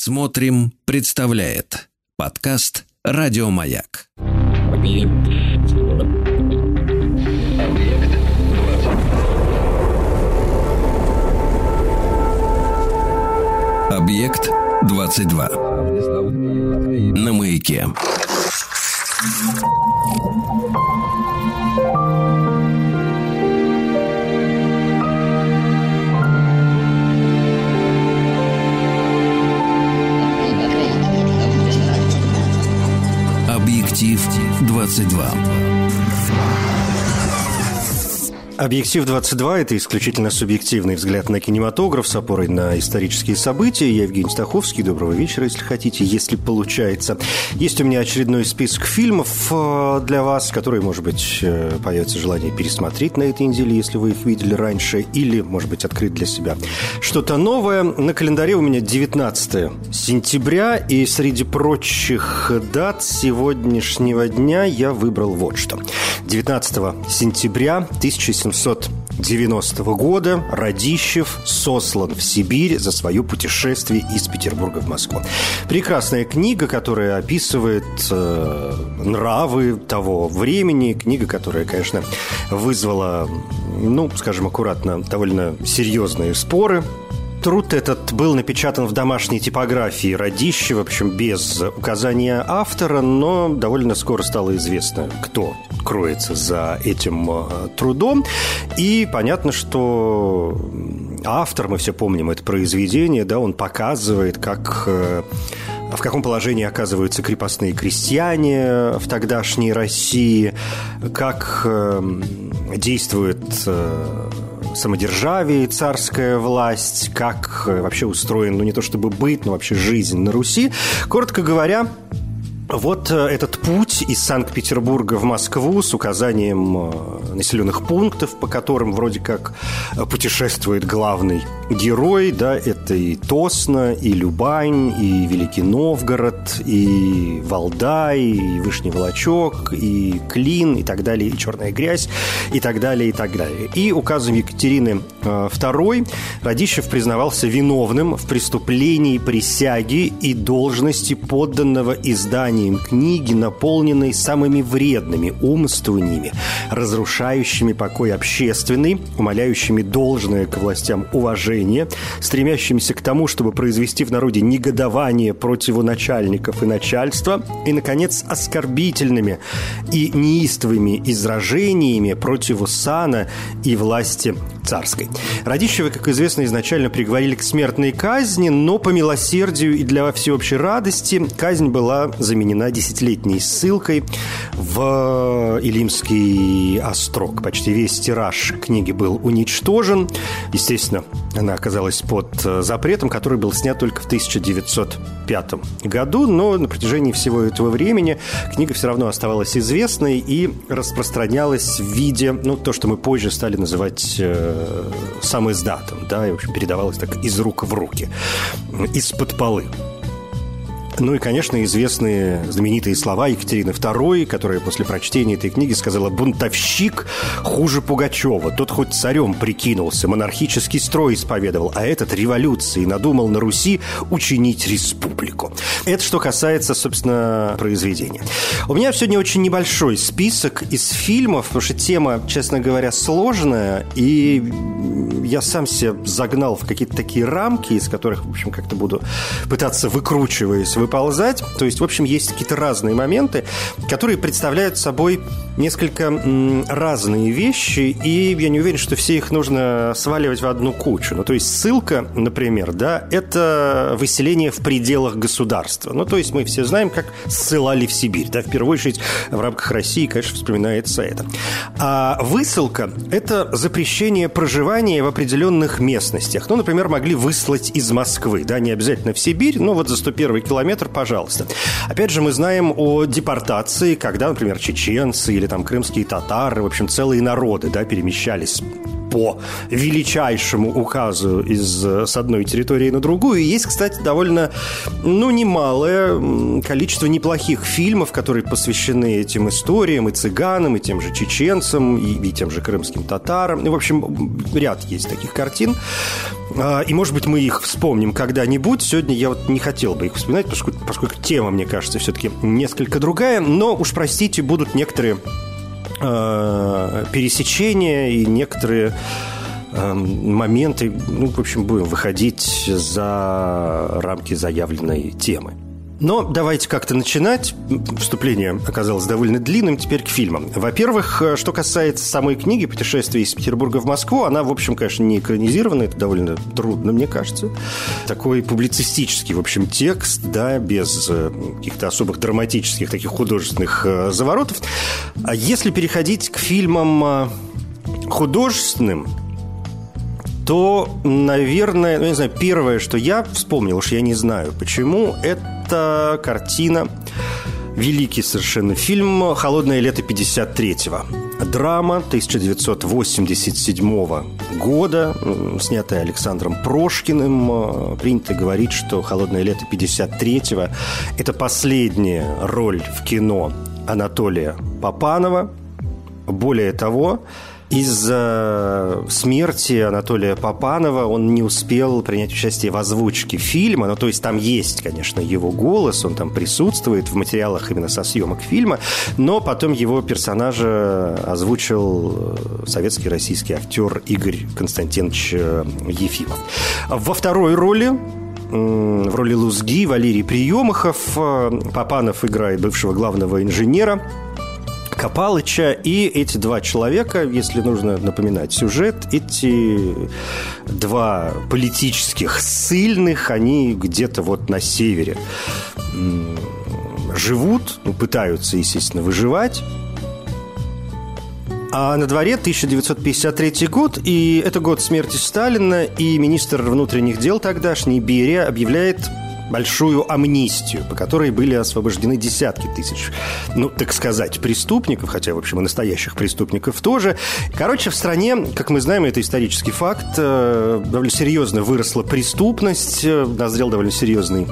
Смотрим, представляет подкаст Радиомаяк. Объект 22. На маяке. 22. Объектив 22 – это исключительно субъективный взгляд на кинематограф с опорой на исторические события. Я Евгений Стаховский. Доброго вечера, если хотите, если получается. Есть у меня очередной список фильмов э, для вас, которые, может быть, э, появится желание пересмотреть на этой неделе, если вы их видели раньше, или, может быть, открыть для себя что-то новое. На календаре у меня 19 сентября, и среди прочих дат сегодняшнего дня я выбрал вот что. 19 сентября 1700 1890 года Радищев сослан в Сибирь за свое путешествие из Петербурга в Москву. Прекрасная книга, которая описывает э, нравы того времени. Книга, которая, конечно, вызвала, ну, скажем аккуратно, довольно серьезные споры Труд этот был напечатан в домашней типографии Радищева, общем, без указания автора, но довольно скоро стало известно, кто кроется за этим э, трудом. И понятно, что автор, мы все помним это произведение, да, он показывает, как э, в каком положении оказываются крепостные крестьяне в тогдашней России, как э, действует самодержавие, царская власть, как э, вообще устроен, ну не то чтобы быт, но вообще жизнь на Руси. Коротко говоря, вот э, этот путь из Санкт-Петербурга в Москву с указанием э, населенных пунктов, по которым вроде как путешествует главный герой, да, это и Тосно, и Любань, и Великий Новгород, и Валдай, и Вышний Волочок, и Клин, и так далее, и Черная грязь, и так далее, и так далее. И указом Екатерины II Радищев признавался виновным в преступлении присяги и должности подданного издания созданием книги, наполненной самыми вредными умствованиями, разрушающими покой общественный, умоляющими должное к властям уважение, стремящимися к тому, чтобы произвести в народе негодование против начальников и начальства, и, наконец, оскорбительными и неистовыми изражениями против сана и власти царской. Радищева, как известно, изначально приговорили к смертной казни, но по милосердию и для всеобщей радости казнь была заменена десятилетней ссылкой в Илимский острог. Почти весь тираж книги был уничтожен. Естественно, она оказалась под запретом, который был снят только в 1905 году, но на протяжении всего этого времени книга все равно оставалась известной и распространялась в виде, ну, то, что мы позже стали называть э, сам издатом, да, и, в общем, передавалось так из рук в руки, из-под полы. Ну и, конечно, известные знаменитые слова Екатерины II, которая после прочтения этой книги сказала «Бунтовщик хуже Пугачева. Тот хоть царем прикинулся, монархический строй исповедовал, а этот революции надумал на Руси учинить республику». Это что касается, собственно, произведения. У меня сегодня очень небольшой список из фильмов, потому что тема, честно говоря, сложная, и я сам себя загнал в какие-то такие рамки, из которых, в общем, как-то буду пытаться, выкручиваясь, выползать. То есть, в общем, есть какие-то разные моменты, которые представляют собой несколько разные вещи, и я не уверен, что все их нужно сваливать в одну кучу. Ну, то есть ссылка, например, да, это выселение в пределах государства. Ну, то есть мы все знаем, как ссылали в Сибирь. Да, в первую очередь в рамках России, конечно, вспоминается это. А высылка – это запрещение проживания в определенных местностях. Ну, например, могли выслать из Москвы, да, не обязательно в Сибирь, но вот за 101 километр километр, пожалуйста. Опять же, мы знаем о депортации, когда, например, чеченцы или там крымские татары, в общем, целые народы, да, перемещались по величайшему указу из, с одной территории на другую. И есть, кстати, довольно, ну, немалое количество неплохих фильмов, которые посвящены этим историям, и цыганам, и тем же чеченцам, и, и тем же крымским татарам. И, в общем, ряд есть таких картин. А, и, может быть, мы их вспомним когда-нибудь. Сегодня я вот не хотел бы их вспоминать, поскольку, поскольку тема, мне кажется, все-таки несколько другая. Но уж простите, будут некоторые пересечения и некоторые э, моменты, ну, в общем, будем выходить за рамки заявленной темы. Но давайте как-то начинать. Вступление оказалось довольно длинным. Теперь к фильмам. Во-первых, э, что касается самой книги «Путешествие из Петербурга в Москву», она, в общем, конечно, не экранизирована. Это довольно трудно, мне кажется. Такой публицистический, в общем, текст, да, без э, каких-то особых драматических таких художественных э, заворотов. А если переходить к фильмам художественным, то, наверное, ну, не знаю, первое, что я вспомнил, уж я не знаю почему, это картина великий совершенно фильм «Холодное лето 53-го». Драма 1987 года, снятая Александром Прошкиным. Принято говорить, что «Холодное лето 53-го» – это последняя роль в кино Анатолия Попанова. Более того, из-за смерти Анатолия Попанова он не успел принять участие в озвучке фильма. Ну, то есть там есть, конечно, его голос, он там присутствует в материалах именно со съемок фильма, но потом его персонажа озвучил советский российский актер Игорь Константинович э, Ефимов. Во второй роли в роли Лузги Валерий Приемахов. Э, Попанов играет бывшего главного инженера Копалыча. И эти два человека, если нужно напоминать сюжет, эти два политических сильных, они где-то вот на севере живут, ну, пытаются, естественно, выживать. А на дворе 1953 год, и это год смерти Сталина, и министр внутренних дел тогдашний Берия объявляет большую амнистию, по которой были освобождены десятки тысяч, ну, так сказать, преступников, хотя, в общем, и настоящих преступников тоже. Короче, в стране, как мы знаем, это исторический факт, э, довольно серьезно выросла преступность, э, назрел довольно серьезный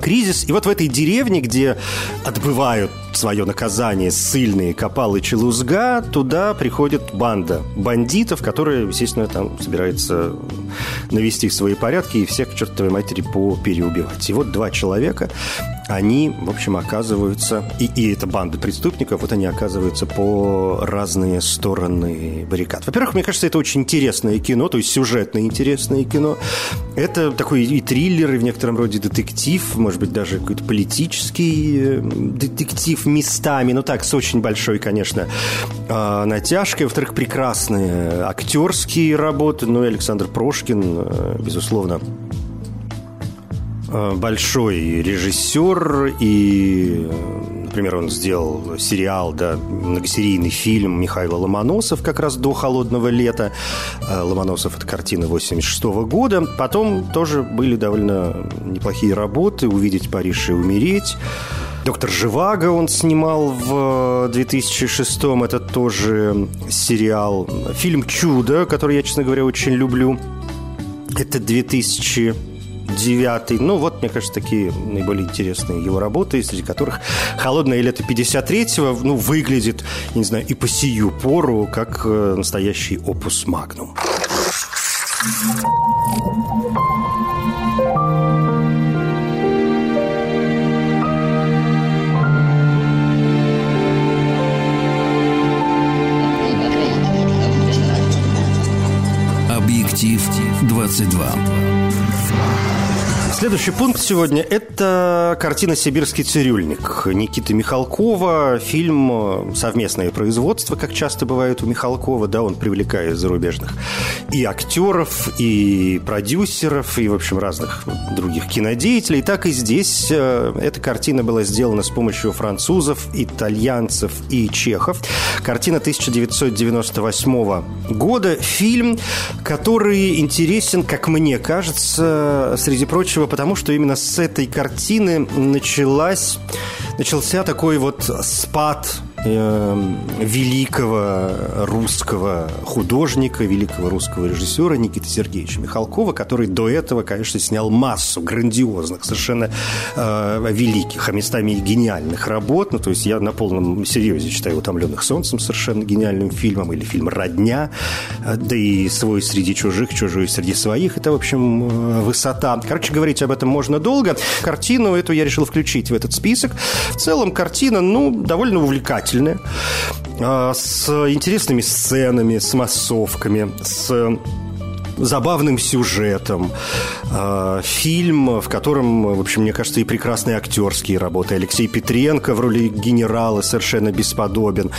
кризис. И вот в этой деревне, где отбывают свое наказание ссыльные Копалы Челузга, туда приходит банда бандитов, которая, естественно, там собирается навести свои порядки и всех к чертовой матери попереубивать. И вот два человека они, в общем, оказываются, и, и эта банда преступников, вот они оказываются по разные стороны баррикад. Во-первых, мне кажется, это очень интересное кино, то есть сюжетное интересное кино. Это такой и триллер, и в некотором роде детектив, может быть, даже какой-то политический э, детектив местами, ну так, с очень большой, конечно, а, натяжкой. Во-вторых, прекрасные актерские работы, ну и Александр Прошкин, э, безусловно, Э, большой режиссер, и, например, он сделал сериал, да, многосерийный фильм Михаила Ломоносов как раз до «Холодного лета». Э, Ломоносов – это картина 86 года. Потом тоже были довольно неплохие работы «Увидеть Париж и умереть». Доктор Живаго он снимал в 2006-м, это тоже сериал. Фильм «Чудо», который я, честно говоря, очень люблю. Это 2000 девятый. Ну, вот, мне кажется, такие наиболее интересные его работы, среди которых «Холодное лето 53-го» ну, выглядит, не знаю, и по сию пору, как э, настоящий опус магнум. Объектив 22. Следующий пункт сегодня – это картина «Сибирский цирюльник» Никиты Михалкова. Фильм э, совместное производство, как часто бывает у Михалкова. Да, он привлекает зарубежных и актеров, и продюсеров, и, в общем, разных других кинодеятелей. Так и здесь э, эта картина была сделана с помощью французов, итальянцев и чехов. Картина 1998 года. Фильм, который интересен, как мне кажется, среди прочего, потому что именно с этой картины началась, начался такой вот спад э, великого русского художника, великого русского режиссера Никиты Сергеевича Михалкова, который до этого, конечно, снял массу грандиозных, совершенно э, великих, а местами и гениальных работ. Ну, то есть я на полном серьезе читаю «Утомленных солнцем» совершенно гениальным фильмом, или фильм «Родня», да и «Свой среди чужих, чужой среди своих». Это, в общем, э, высота. Короче, говорить об этом можно долго. Картину эту я решил включить в этот список. В целом, картина, ну, довольно увлекательная, а, с интересными сценами, с массовками, с забавным сюжетом. А, фильм, в котором, в общем, мне кажется, и прекрасные актерские работы. Алексей Петренко в роли генерала совершенно бесподобен.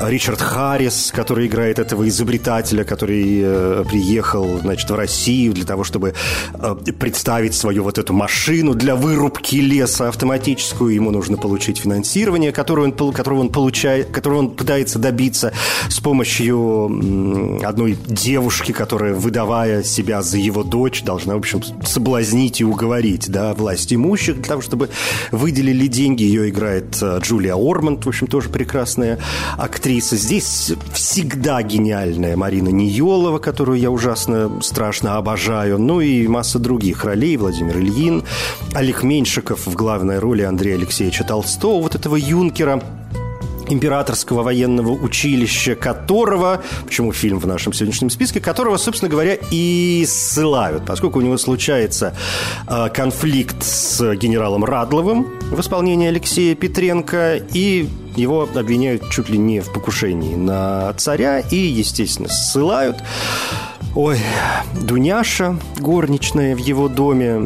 Ричард Харрис, который играет этого изобретателя, который э, приехал, значит, в Россию для того, чтобы э, представить свою вот эту машину для вырубки леса автоматическую. Ему нужно получить финансирование, которое он, которого он получает, которого он пытается добиться с помощью одной девушки, которая выдавая выдавая себя за его дочь, должна, в общем, соблазнить и уговорить, да, власть имущих для того, чтобы выделили деньги. Ее играет э, Джулия Орманд, в общем, тоже прекрасная актриса. Здесь всегда гениальная Марина Ниелова, которую я ужасно страшно обожаю. Ну и масса других ролей. Владимир Ильин, Олег Меньшиков в главной роли Андрея Алексеевича Толстого, вот этого юнкера, императорского военного училища, которого, почему фильм в нашем сегодняшнем списке, которого, собственно говоря, и ссылают, поскольку у него случается э, конфликт с генералом Радловым в исполнении Алексея Петренко, и его обвиняют чуть ли не в покушении на царя, и, естественно, ссылают. Ой, Дуняша, горничная в его доме,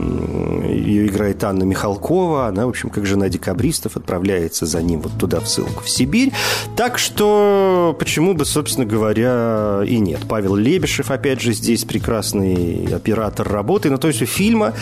ее играет Анна Михалкова, она, в общем, как жена декабристов, отправляется за ним вот туда, в ссылку в Сибирь. Так что, почему бы, собственно говоря, и нет. Павел Лебешев, опять же, здесь прекрасный оператор работы. Ну, то есть у фильма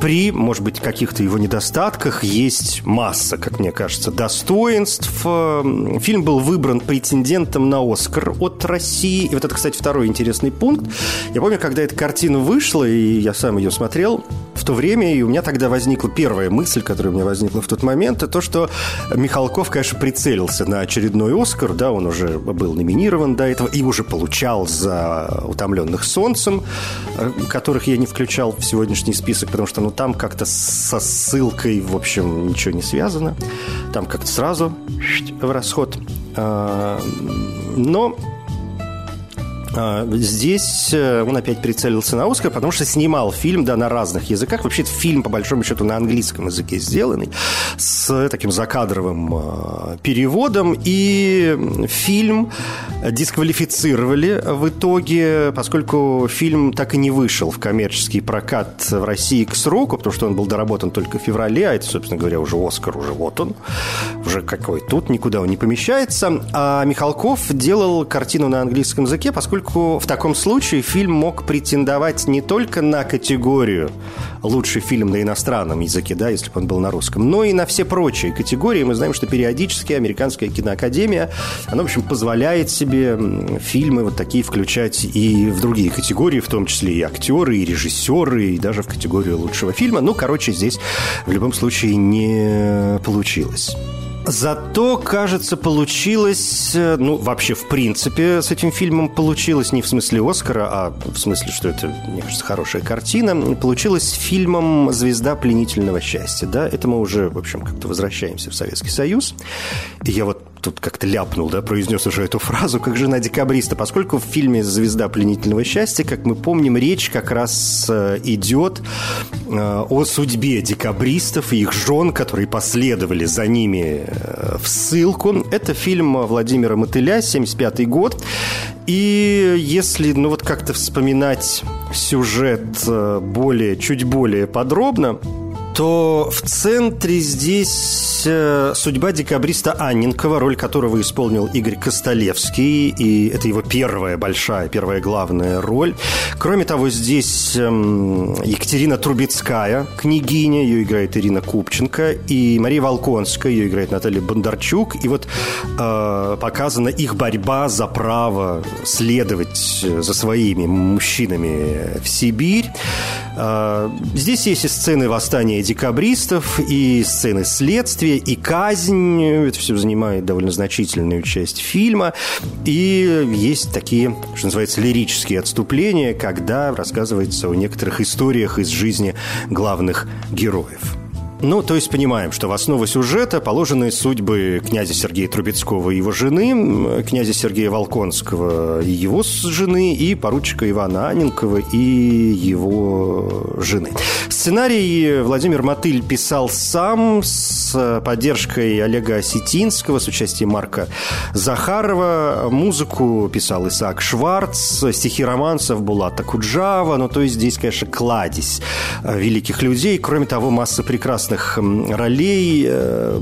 при, может быть, каких-то его недостатках есть масса, как мне кажется, достоинств. Фильм был выбран претендентом на Оскар от России. И вот это, кстати, второй интересный пункт. Я помню, когда эта картина вышла, и я сам ее смотрел в то время, и у меня тогда возникла первая мысль, которая у меня возникла в тот момент, это то, что Михалков, конечно, прицелился на очередной Оскар, да, он уже был номинирован до этого и уже получал за «Утомленных солнцем», э, которых я не включал в сегодняшний список, потому что, ну, там как-то со ссылкой, в общем, ничего не связано. Там как-то сразу в расход. А, но здесь э, он опять прицелился на Оскар, потому что снимал фильм, да, на разных языках. Вообще, фильм, по большому счету, на английском языке сделанный, с таким закадровым э, переводом. И фильм дисквалифицировали в итоге, поскольку фильм так и не вышел в коммерческий прокат в России к сроку, потому что он был доработан только в феврале, а это, собственно говоря, уже Оскар, уже вот он, уже какой тут, никуда он не помещается. А Михалков делал картину на английском языке, поскольку поскольку в таком случае фильм мог претендовать не только на категорию лучший фильм на иностранном языке, да, если бы он был на русском, но и на все прочие категории. Мы знаем, что периодически Американская киноакадемия, она, в общем, позволяет себе фильмы вот такие включать и в другие категории, в том числе и актеры, и режиссеры, и даже в категорию лучшего фильма. Ну, короче, здесь в любом случае не получилось. Зато, кажется, получилось, э, ну, вообще, в принципе, с этим фильмом получилось не в смысле Оскара, а в смысле, что это, мне кажется, хорошая картина. Получилось фильмом «Звезда пленительного счастья», да? Это мы уже, в общем, как-то возвращаемся в Советский Союз. И я вот тут как-то ляпнул, да, произнес уже эту фразу, как жена декабриста, поскольку в фильме «Звезда пленительного счастья», как мы помним, речь как раз э, идет э, о судьбе декабристов и их жен, которые последовали за ними э, в ссылку. Это фильм Владимира Мотыля, 75 год. И если, ну вот как-то вспоминать сюжет более, чуть более подробно, то в центре здесь э, судьба декабриста Анненкова, роль которого исполнил Игорь Костолевский, и это его первая большая, первая главная роль. Кроме того, здесь эм, Екатерина Трубецкая, княгиня, ее играет Ирина Купченко, и Мария Волконская, ее играет Наталья Бондарчук, и вот э, показана их борьба за право следовать за своими мужчинами в Сибирь. А, здесь есть и сцены восстания декабристов, и сцены следствия, и казнь. Это все занимает довольно значительную часть фильма. И есть такие, что называется, лирические отступления, когда рассказывается о некоторых историях из жизни главных героев. Ну, то есть понимаем, что в основу сюжета положены судьбы князя Сергея Трубецкого и его жены, князя Сергея Волконского и его жены, и поручика Ивана Аненкова и его жены. Сценарий Владимир Мотыль писал сам с поддержкой Олега Осетинского, с участием Марка Захарова. Музыку писал Исаак Шварц, стихи романсов Булата Куджава. Ну, то есть здесь, конечно, кладезь великих людей. Кроме того, масса прекрасных ролей, э,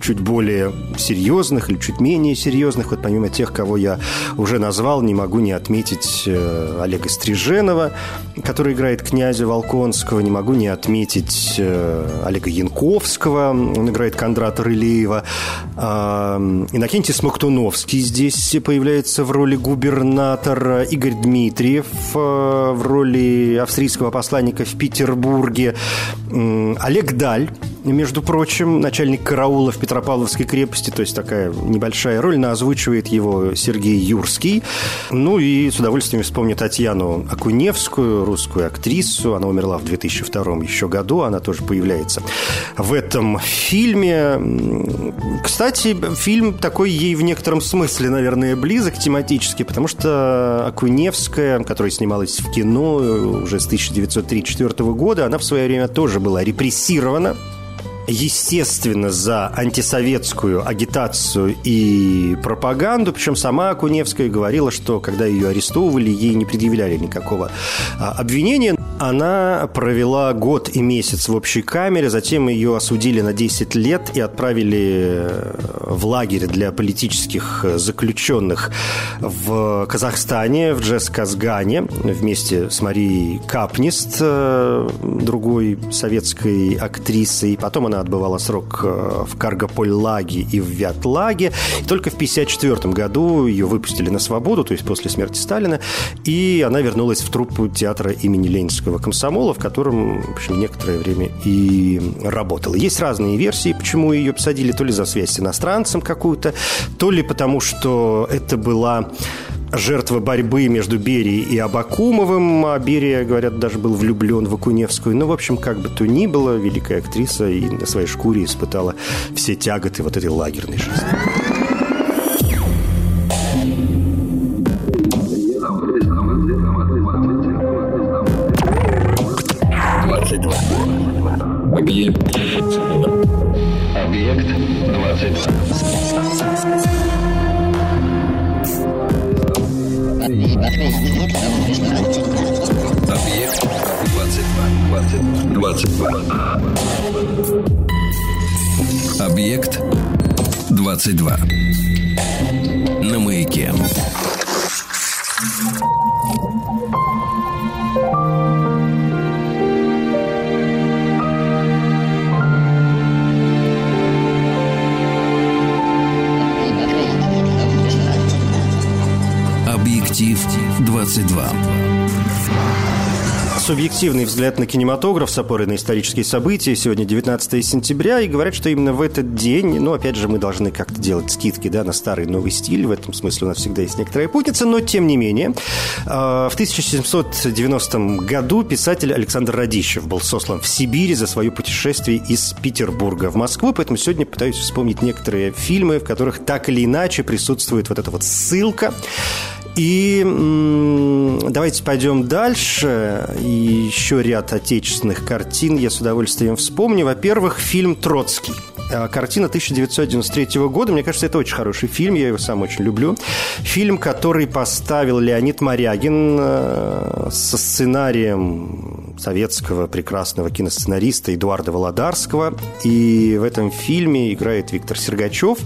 чуть более серьезных или чуть менее серьезных. Вот помимо тех, кого я уже назвал, не могу не отметить э, Олега Стриженова, который играет князя Волконского, не могу не отметить э, Олега Янковского, он играет Кондрата Рылеева. А, Иннокентий Смоктуновский здесь появляется в роли губернатора, Игорь Дмитриев в роли австрийского посланника в Петербурге, Олег Даль, между прочим, начальник караула в Петропавловской крепости, то есть такая небольшая роль, но озвучивает его Сергей Юрский. Ну и с удовольствием вспомню Татьяну Акуневскую, русскую актрису. Она умерла в 2002 еще году, она тоже появляется в этом фильме. Кстати, фильм такой ей в некотором смысле, наверное, близок тематически, потому что Акуневская, которая снималась в кино уже с 1934 года, она в свое время тоже была репрессирована естественно, за антисоветскую агитацию и пропаганду. Причем сама Акуневская говорила, что когда ее арестовывали, ей не предъявляли никакого а, обвинения. Она провела год и месяц в общей камере, затем ее осудили на 10 лет и отправили э, в лагерь для политических заключенных в Казахстане, в Джесказгане, вместе с Марией Капнист, э, другой советской актрисой. Потом она отбывала срок э, в Каргополь-Лаге и в Вятлаге. И только в 1954 году ее выпустили на свободу, то есть после смерти Сталина, и она вернулась в труппу театра имени Ленинского комсомола, в котором, в общем, некоторое время и работала. Есть разные версии, почему ее посадили, то ли за связь с иностранцем какую-то, то ли потому, что это была жертва борьбы между Берией и Абакумовым. А Берия, говорят, даже был влюблен в Акуневскую. Ну, в общем, как бы то ни было, великая актриса и на своей шкуре испытала все тяготы вот этой лагерной жизни. 22. На маяке. Объектив 22. Субъективный взгляд на кинематограф с опорой на исторические события. Сегодня 19 сентября, и говорят, что именно в этот день, ну, опять же, мы должны как-то делать скидки, да, на старый новый стиль. В этом смысле у нас всегда есть некоторая путница, но тем не менее. А, в 1790 году писатель Александр Радищев был сослан в Сибири за свое путешествие из Петербурга в Москву, поэтому сегодня пытаюсь вспомнить некоторые фильмы, в которых так или иначе присутствует вот эта вот ссылка и давайте пойдем дальше. И еще ряд отечественных картин я с удовольствием вспомню. Во-первых, фильм «Троцкий». А, картина 1993 года. Мне кажется, это очень хороший фильм, я его сам очень люблю. Фильм, который поставил Леонид Морягин э, со сценарием советского прекрасного киносценариста Эдуарда Володарского. И в этом фильме играет Виктор Сергачев.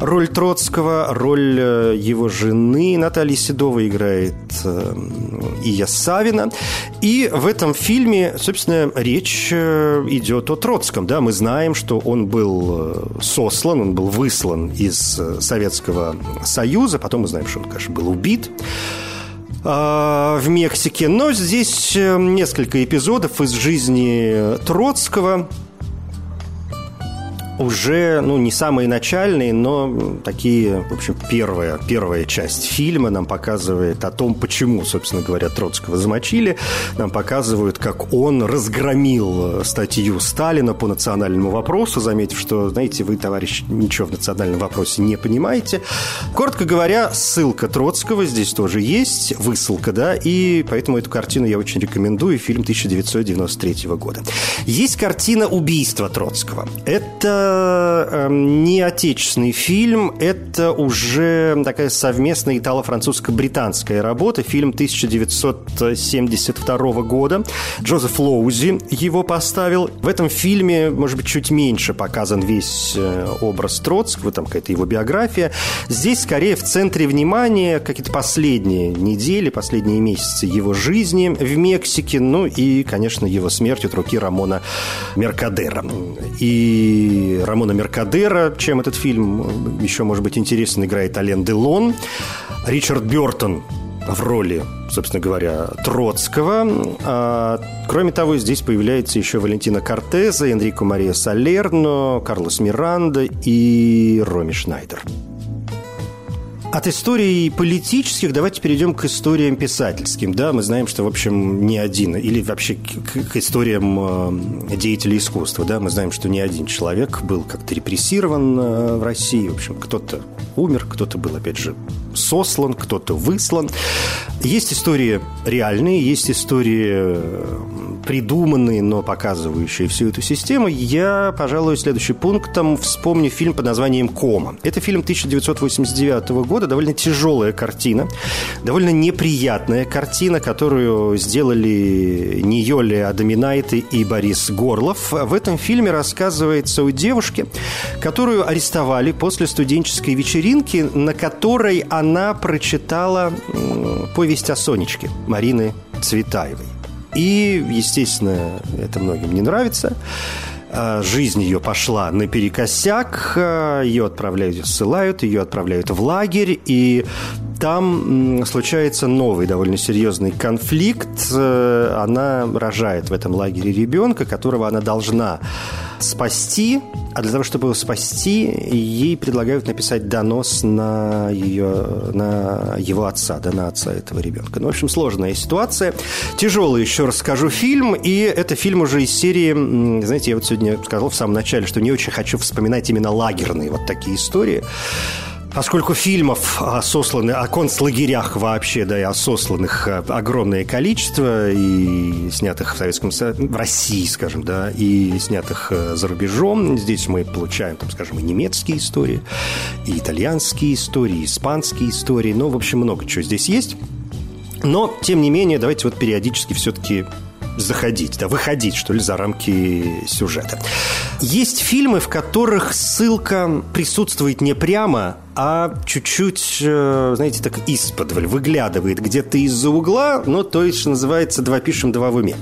Роль Троцкого, роль э, его жены Натальи Седова играет э, Ия Савина. И в этом фильме, собственно, речь идет о Троцком. Да, мы знаем, что он был Э, сослан, он был выслан из э, Советского Союза. Потом мы знаем, что он, конечно, был убит. В Мексике. Но здесь несколько эпизодов из жизни Троцкого – уже, ну, не самые начальные, но такие, в общем, первая, первая часть фильма нам показывает о том, почему, собственно говоря, Троцкого замочили. Нам показывают, как он разгромил статью Сталина по национальному вопросу, заметив, что, знаете, вы, товарищ, ничего в национальном вопросе не понимаете. Коротко говоря, ссылка Троцкого здесь тоже есть, высылка, да, и поэтому эту картину я очень рекомендую, фильм 1993 года. Есть картина «Убийство Троцкого». Это Эм, не отечественный фильм, это уже такая совместная итало-французско-британская работа, фильм 1972 года. Джозеф Лоузи его поставил. В этом фильме, может быть, чуть меньше показан весь э, образ Троцкого, там какая-то его биография. Здесь скорее в центре внимания какие-то последние недели, последние месяцы его жизни в Мексике, ну и, конечно, его смерть от руки Рамона Меркадера. И Рамона Меркадера, чем этот фильм еще, может быть, интересен, играет Ален Делон. Ричард Бертон в роли, собственно говоря, Троцкого. А, кроме того, здесь появляется еще Валентина Кортеза, Энрико Мария Салерно, Карлос Миранда и Роми Шнайдер. От историй политических давайте перейдем к историям писательским. Да, мы знаем, что, в общем, не один, или вообще к, к историям э, деятелей искусства. Да, мы знаем, что не один человек был как-то репрессирован э, в России. В общем, кто-то умер, кто-то был, опять же, сослан, кто-то выслан. Есть истории реальные, есть истории э, придуманные, но показывающие всю эту систему. Я, пожалуй, следующим пунктом вспомню фильм под названием «Кома». Это фильм 1989 года, довольно тяжелая картина, довольно неприятная картина, которую сделали Ниоли Адаминайты и Борис Горлов. В этом фильме рассказывается о девушке, которую арестовали после студенческой вечеринки, на которой она прочитала повесть о Сонечке Марины Цветаевой. И, естественно, это многим не нравится. А, жизнь ее пошла наперекосяк, а, ее отправляют, ссылают, ее отправляют в лагерь, и там случается новый довольно серьезный конфликт. Э, она рожает в этом лагере ребенка, которого она должна спасти, а для того, чтобы его спасти, ей предлагают написать донос на, ее, на его отца, да, на отца этого ребенка. Ну, в общем, сложная ситуация. Тяжелый, еще раз скажу, фильм, и это фильм уже из серии, знаете, я вот сегодня сказал в самом начале, что не очень хочу вспоминать именно лагерные вот такие истории. Поскольку фильмов о сосланных, о концлагерях вообще, да, и о сосланных э, огромное количество, и снятых в Советском Союзе, в России, скажем, да, и снятых э, за рубежом, здесь мы получаем, там, скажем, и немецкие истории, и итальянские истории, и испанские истории, ну, в общем, много чего здесь есть. Но, тем не менее, давайте вот периодически все-таки заходить, да, выходить, что ли, за рамки сюжета. Есть фильмы, в которых ссылка присутствует не прямо, а чуть-чуть, э, знаете, так исподволь, выглядывает где-то из-за угла, ну, то есть, что называется, два пишем, два в уме.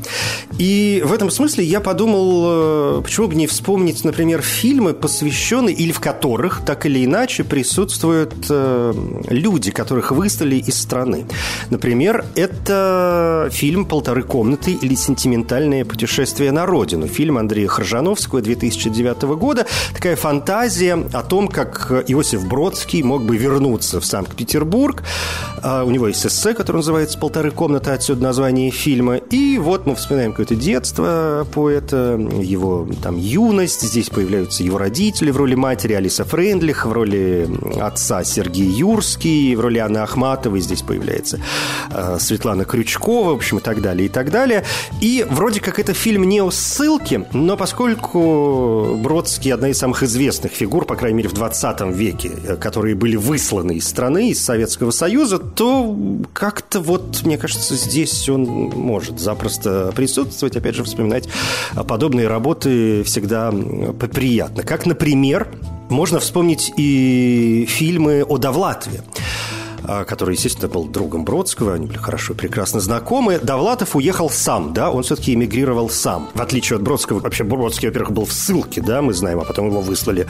И в этом смысле я подумал, э, почему бы не вспомнить, например, фильмы, посвященные или в которых так или иначе присутствуют э, люди, которых выставили из страны. Например, это фильм «Полторы комнаты» или «Сентиментальное путешествие на родину». Фильм Андрея Хржановского 2009 года. Такая фантазия о том, как Иосиф Бродский мог бы вернуться в Санкт-Петербург. А, у него есть эссе, которое называется «Полторы комнаты», отсюда название фильма. И вот мы вспоминаем какое-то детство поэта, его там юность. Здесь появляются его родители в роли матери Алиса Френдлих, в роли отца Сергей Юрский, в роли Анны Ахматовой здесь появляется а, Светлана Крючкова, в общем, и так далее, и так далее. И вроде как это фильм не о ссылке, но поскольку Бродский одна из самых известных фигур, по крайней мере, в 20 веке, который которые были высланы из страны, из Советского Союза, то как-то вот, мне кажется, здесь он может запросто присутствовать. Опять же, вспоминать подобные работы всегда приятно. Как, например, можно вспомнить и фильмы о Довлатове. А, который, естественно, был другом Бродского, они были хорошо, прекрасно знакомы. Довлатов уехал сам, да, он все-таки эмигрировал сам. В отличие от Бродского, вообще Бродский, во-первых, был в ссылке, да, мы знаем, а потом его выслали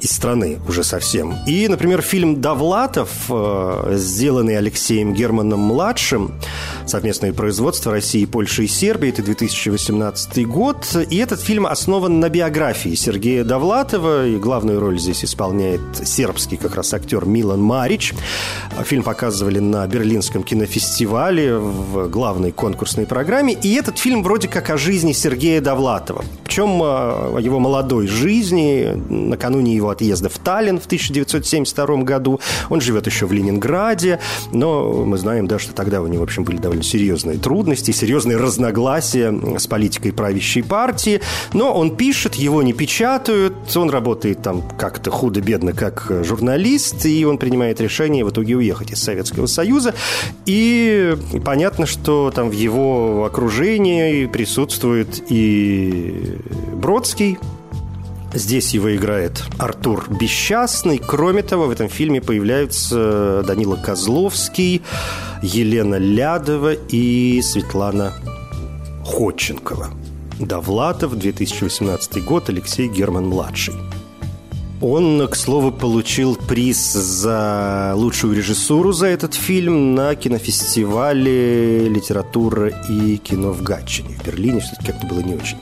из страны уже совсем. И, например, фильм «Довлатов», э, сделанный Алексеем Германом-младшим, совместное производство России, Польши и Сербии, это 2018 год, и этот фильм основан на биографии Сергея Довлатова, и главную роль здесь исполняет сербский как раз актер Милан Марич. Фильм показывали на Берлинском кинофестивале в главной конкурсной программе. И этот фильм вроде как о жизни Сергея Довлатова. Причем о его молодой жизни, накануне его отъезда в Таллин в 1972 году. Он живет еще в Ленинграде, но мы знаем, да, что тогда у него, в общем, были довольно серьезные трудности, серьезные разногласия с политикой правящей партии. Но он пишет, его не печатают, он работает там как-то худо-бедно как журналист, и он принимает решение в итоге уехать из Советского Союза. И понятно, что там в его окружении присутствует и Бродский, Здесь его играет Артур Бесчастный. Кроме того, в этом фильме появляются Данила Козловский, Елена Лядова и Светлана Ходченкова. Довлатов, 2018 год, Алексей Герман-младший. Он, к слову, получил приз за лучшую режиссуру за этот фильм на кинофестивале «Литература и кино» в Гатчине. В Берлине все-таки как-то было не очень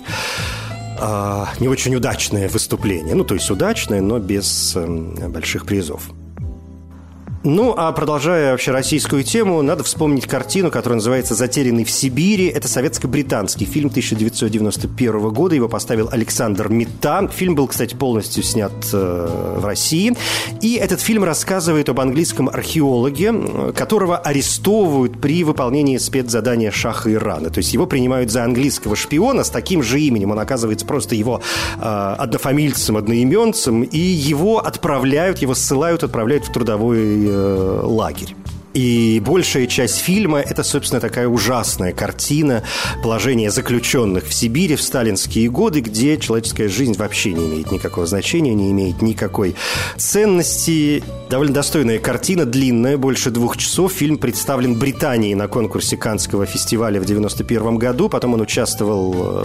а, не очень удачное выступление. Ну, то есть удачное, но без э, больших призов. Ну, а продолжая вообще российскую тему, надо вспомнить картину, которая называется «Затерянный в Сибири». Это советско-британский фильм 1991 года. Его поставил Александр Мита. Фильм был, кстати, полностью снят э, в России. И этот фильм рассказывает об английском археологе, которого арестовывают при выполнении спецзадания Шаха Ирана. То есть его принимают за английского шпиона с таким же именем. Он оказывается просто его э, однофамильцем, одноименцем. И его отправляют, его ссылают, отправляют в трудовой Э, лагерь. И большая часть фильма – это, собственно, такая ужасная картина положения заключенных в Сибири в сталинские годы, где человеческая жизнь вообще не имеет никакого значения, не имеет никакой ценности. Довольно достойная картина, длинная, больше двух часов. Фильм представлен Британией на конкурсе Каннского фестиваля в 91 году. Потом он участвовал э,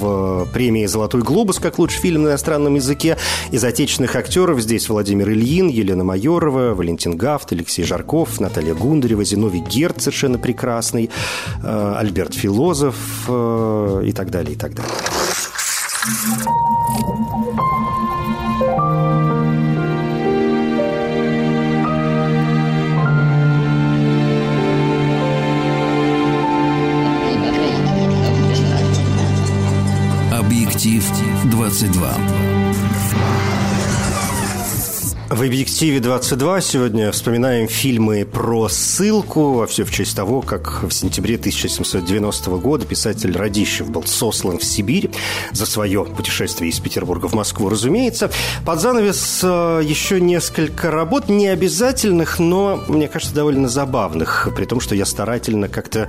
в премии «Золотой глобус» как лучший фильм на иностранном языке. Из отечественных актеров здесь Владимир Ильин, Елена Майорова, Валентин Гафт, Алексей Жарков, Наталья Гундарева, Зиновий Герд совершенно прекрасный, э, Альберт Филозов э, и так далее, и так далее. Объектив 22. В «Объективе 22» сегодня вспоминаем фильмы про ссылку, а все в честь того, как в сентябре 1790 года писатель Радищев был сослан в Сибирь за свое путешествие из Петербурга в Москву, разумеется. Под занавес э, еще несколько работ, не обязательных, но, мне кажется, довольно забавных, при том, что я старательно как-то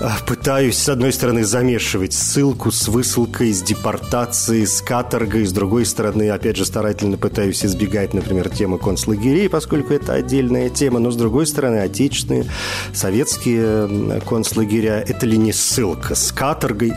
э, пытаюсь, с одной стороны, замешивать ссылку с высылкой, с депортацией, с каторгой, с другой стороны, опять же, старательно пытаюсь избегать, например, например, темы концлагерей, поскольку это отдельная тема, но, с другой стороны, отечественные, советские концлагеря – это ли не ссылка с каторгой?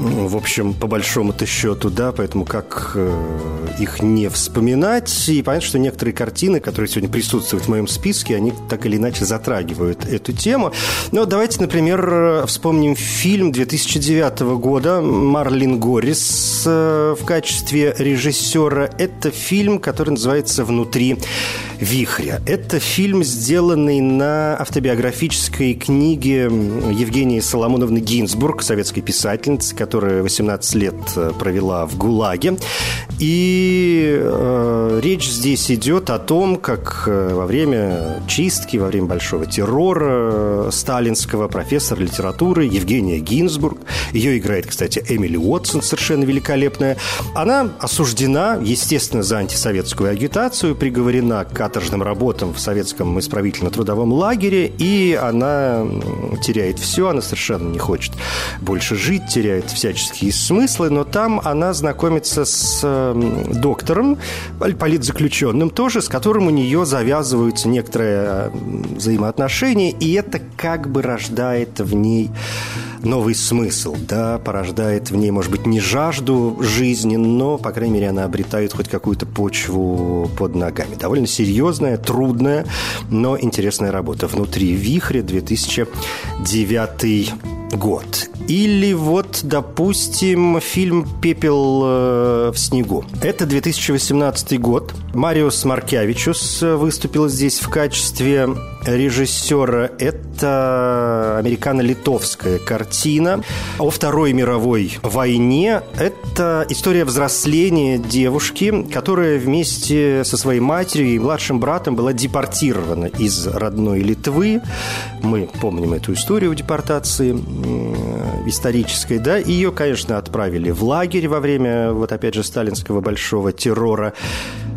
В общем, по большому-то счету, да, поэтому как э, их не вспоминать. И понятно, что некоторые картины, которые сегодня присутствуют в моем списке, они так или иначе затрагивают эту тему. Но давайте, например, вспомним фильм 2009 года Марлин Горис э, в качестве режиссера. Это фильм, который называется «Внутри вихря». Это фильм, сделанный на автобиографической книге Евгении Соломоновны Гинзбург, советской писательницы, которая 18 лет э, провела в ГУЛАГе. И э, речь здесь идет о том, как э, во время чистки, во время большого террора э, сталинского профессор литературы Евгения Гинзбург, ее играет, кстати, Эмили Уотсон, совершенно великолепная, она осуждена, естественно, за антисоветскую агитацию, приговорена к каторжным работам в советском исправительно-трудовом лагере, и она теряет все, она совершенно не хочет больше жить, теряет всяческие смыслы, но там она знакомится с доктором, политзаключенным тоже, с которым у нее завязываются некоторые взаимоотношения, и это как бы рождает в ней новый смысл, да, порождает в ней, может быть, не жажду жизни, но, по крайней мере, она обретает хоть какую-то почву под ногами. Довольно серьезная, трудная, но интересная работа. «Внутри вихря» 2009 год. Или вот, допустим, фильм «Пепел э, в снегу». Это 2018 год. Мариус Маркявичус выступил здесь в качестве режиссера. Это американо-литовская картина о Второй мировой войне. Это история взросления девушки, которая вместе со своей матерью и младшим братом была депортирована из родной Литвы. Мы помним эту историю депортации исторической, да, ее, конечно, отправили в лагерь во время, вот опять же, сталинского большого террора.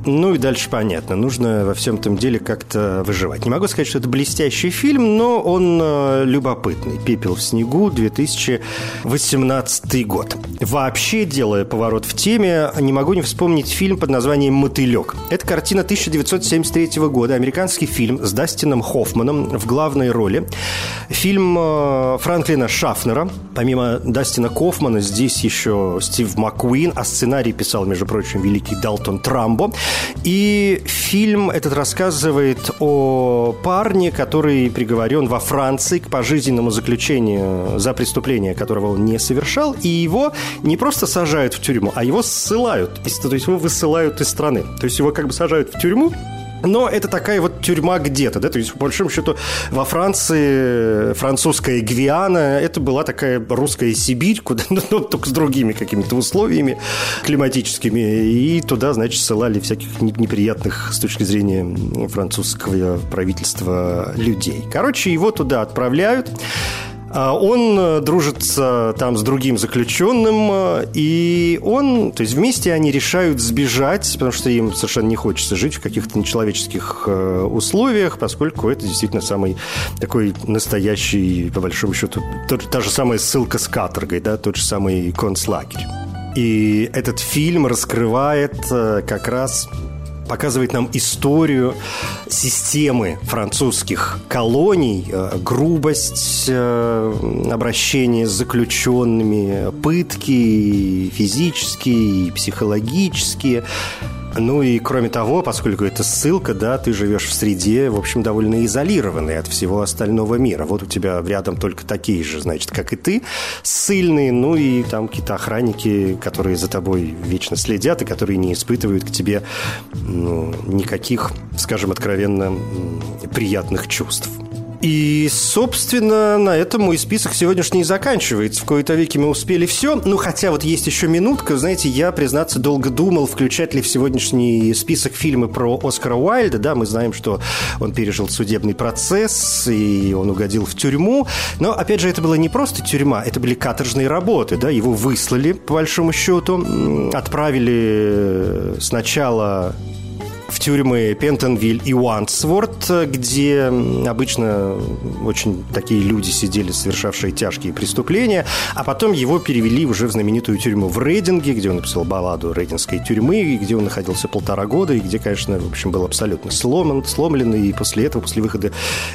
Ну и дальше понятно, нужно во всем этом деле как-то выживать. Не могу сказать, что это блестящий фильм, но он э, любопытный. «Пепел в снегу», 2018 год. Вообще, делая поворот в теме, не могу не вспомнить фильм под названием «Мотылек». Это картина 1973 года, американский фильм с Дастином Хоффманом в главной роли. Фильм э, Франклина Шафнера. Помимо Дастина Хоффмана здесь еще Стив Маккуин, а сценарий писал, между прочим, великий Далтон Трамбо. И фильм этот рассказывает о парне, который приговорен во Франции к пожизненному заключению за преступление, которого он не совершал, и его не просто сажают в тюрьму, а его ссылают, то есть его высылают из страны. То есть его как бы сажают в тюрьму, но это такая вот тюрьма где-то, да, то есть, по большому счету, во Франции французская Гвиана, это была такая русская Сибирь, куда, ну, ну, только с другими какими-то условиями климатическими, и туда, значит, ссылали всяких неприятных с точки зрения французского правительства людей. Короче, его туда отправляют, он э, дружит там с другим заключенным, э, и он, то есть вместе они решают сбежать, потому что им совершенно не хочется жить в каких-то нечеловеческих э, условиях, поскольку это действительно самый такой настоящий, по большому счету, тот, та же самая ссылка с каторгой, да, тот же самый концлагерь. И этот фильм раскрывает как раз показывает нам историю системы французских колоний, э, грубость э, обращения с заключенными, пытки физические, и психологические, ну и кроме того, поскольку это ссылка, да, ты живешь в среде, в общем, довольно изолированной от всего остального мира. Вот у тебя рядом только такие же, значит, как и ты, ссыльные, ну и там какие-то охранники, которые за тобой вечно следят и которые не испытывают к тебе ну, никаких, скажем откровенно, приятных чувств. И, собственно, на этом мой список сегодняшний заканчивается. В кои-то веки мы успели все. Ну, хотя вот есть еще минутка. Знаете, я, признаться, долго думал, включать ли в сегодняшний список фильмы про Оскара Уайльда. Да, мы знаем, что он пережил судебный процесс, и он угодил в тюрьму. Но, опять же, это была не просто тюрьма, это были каторжные работы. Да, его выслали, по большому счету. Отправили сначала в тюрьмы Пентонвиль и Уансворт, где обычно очень такие люди сидели, совершавшие тяжкие преступления, а потом его перевели уже в знаменитую тюрьму в Рейдинге, где он написал балладу рейдинской тюрьмы, где он находился полтора года, и где, конечно, в общем, был абсолютно сломан, сломлен, и после этого, после выхода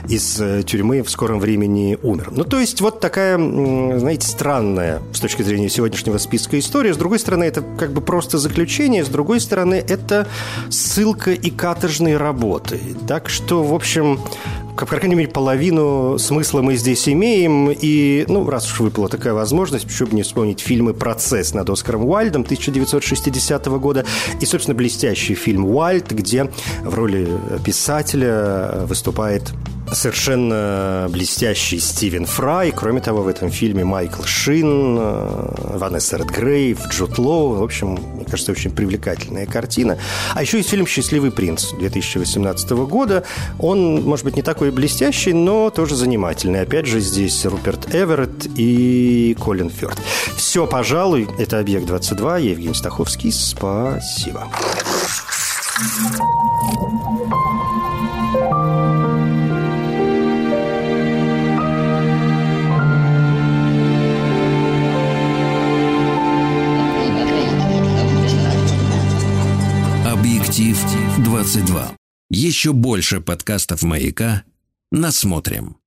из э, тюрьмы в скором времени умер. Ну, то есть вот такая, знаете, странная с точки зрения сегодняшнего списка история. С другой стороны, это как бы просто заключение, с другой стороны, это ссылка и каторжной работы. Так что, в общем, по крайней мере, половину смысла мы здесь имеем. И, ну, раз уж выпала такая возможность, почему бы не вспомнить фильмы «Процесс» над Оскаром Уайльдом 1960 года и, собственно, блестящий фильм «Уайльд», где в роли писателя выступает совершенно блестящий Стивен Фрай. Кроме того, в этом фильме Майкл Шин, э, Ванесса Редгрейв, Джуд Лоу. В общем, мне кажется, очень привлекательная картина. А еще есть фильм «Счастливый принц» 2018 года. Он, может быть, не такой блестящий, но тоже занимательный. Опять же, здесь Руперт Эверетт и Колин Фёрд. Все, пожалуй, это «Объект-22». Я Евгений Стаховский. Спасибо. Объектив 22. Еще больше подкастов «Маяка» насмотрим.